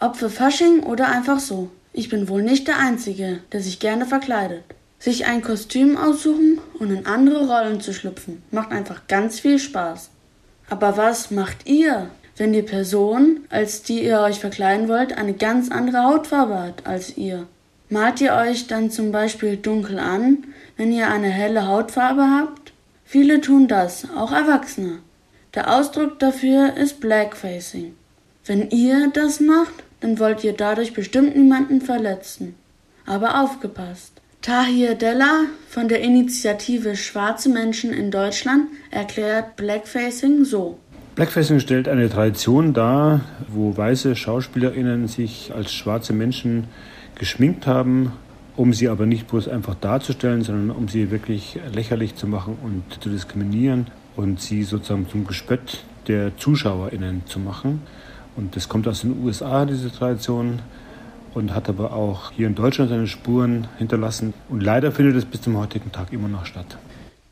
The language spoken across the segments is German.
Ob für Fasching oder einfach so. Ich bin wohl nicht der Einzige, der sich gerne verkleidet. Sich ein Kostüm aussuchen und in andere Rollen zu schlüpfen, macht einfach ganz viel Spaß. Aber was macht ihr, wenn die Person, als die ihr euch verkleiden wollt, eine ganz andere Hautfarbe hat als ihr? Malt ihr euch dann zum Beispiel dunkel an, wenn ihr eine helle Hautfarbe habt? Viele tun das, auch Erwachsene. Der Ausdruck dafür ist Blackfacing. Wenn ihr das macht, dann wollt ihr dadurch bestimmt niemanden verletzen. Aber aufgepasst. Tahir Della von der Initiative Schwarze Menschen in Deutschland erklärt Blackfacing so. Blackfacing stellt eine Tradition dar, wo weiße Schauspielerinnen sich als schwarze Menschen geschminkt haben, um sie aber nicht bloß einfach darzustellen, sondern um sie wirklich lächerlich zu machen und zu diskriminieren und sie sozusagen zum Gespött der ZuschauerInnen zu machen. Und das kommt aus den USA, diese Tradition, und hat aber auch hier in Deutschland seine Spuren hinterlassen. Und leider findet es bis zum heutigen Tag immer noch statt.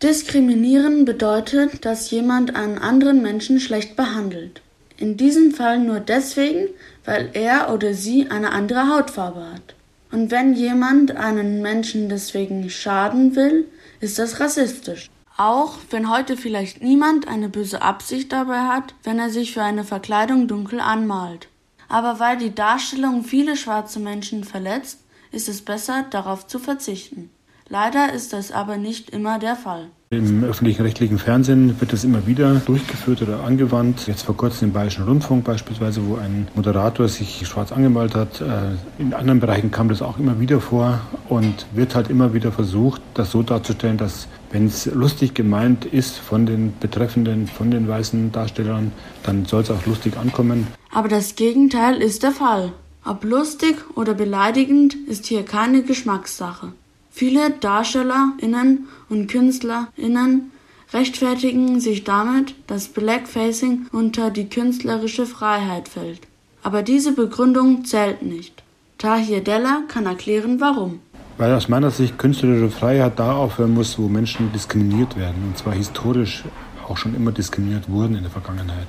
Diskriminieren bedeutet, dass jemand einen anderen Menschen schlecht behandelt. In diesem Fall nur deswegen, weil er oder sie eine andere Hautfarbe hat. Und wenn jemand einen Menschen deswegen schaden will, ist das rassistisch. Auch wenn heute vielleicht niemand eine böse Absicht dabei hat, wenn er sich für eine Verkleidung dunkel anmalt. Aber weil die Darstellung viele schwarze Menschen verletzt, ist es besser, darauf zu verzichten. Leider ist das aber nicht immer der Fall. Im öffentlichen rechtlichen Fernsehen wird das immer wieder durchgeführt oder angewandt. Jetzt vor kurzem im Bayerischen Rundfunk beispielsweise, wo ein Moderator sich schwarz angemalt hat. Äh, in anderen Bereichen kam das auch immer wieder vor und wird halt immer wieder versucht, das so darzustellen, dass wenn es lustig gemeint ist von den Betreffenden, von den weißen Darstellern, dann soll es auch lustig ankommen. Aber das Gegenteil ist der Fall. Ob lustig oder beleidigend ist hier keine Geschmackssache. Viele DarstellerInnen und KünstlerInnen rechtfertigen sich damit, dass Blackfacing unter die künstlerische Freiheit fällt. Aber diese Begründung zählt nicht. Tahir Della kann erklären, warum. Weil aus meiner Sicht künstlerische Freiheit da aufhören muss, wo Menschen diskriminiert werden. Und zwar historisch auch schon immer diskriminiert wurden in der Vergangenheit.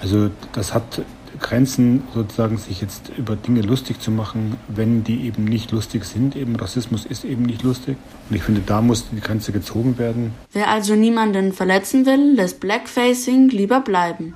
Also das hat Grenzen, sozusagen sich jetzt über Dinge lustig zu machen, wenn die eben nicht lustig sind. Eben Rassismus ist eben nicht lustig. Und ich finde, da muss die Grenze gezogen werden. Wer also niemanden verletzen will, lässt Blackfacing lieber bleiben.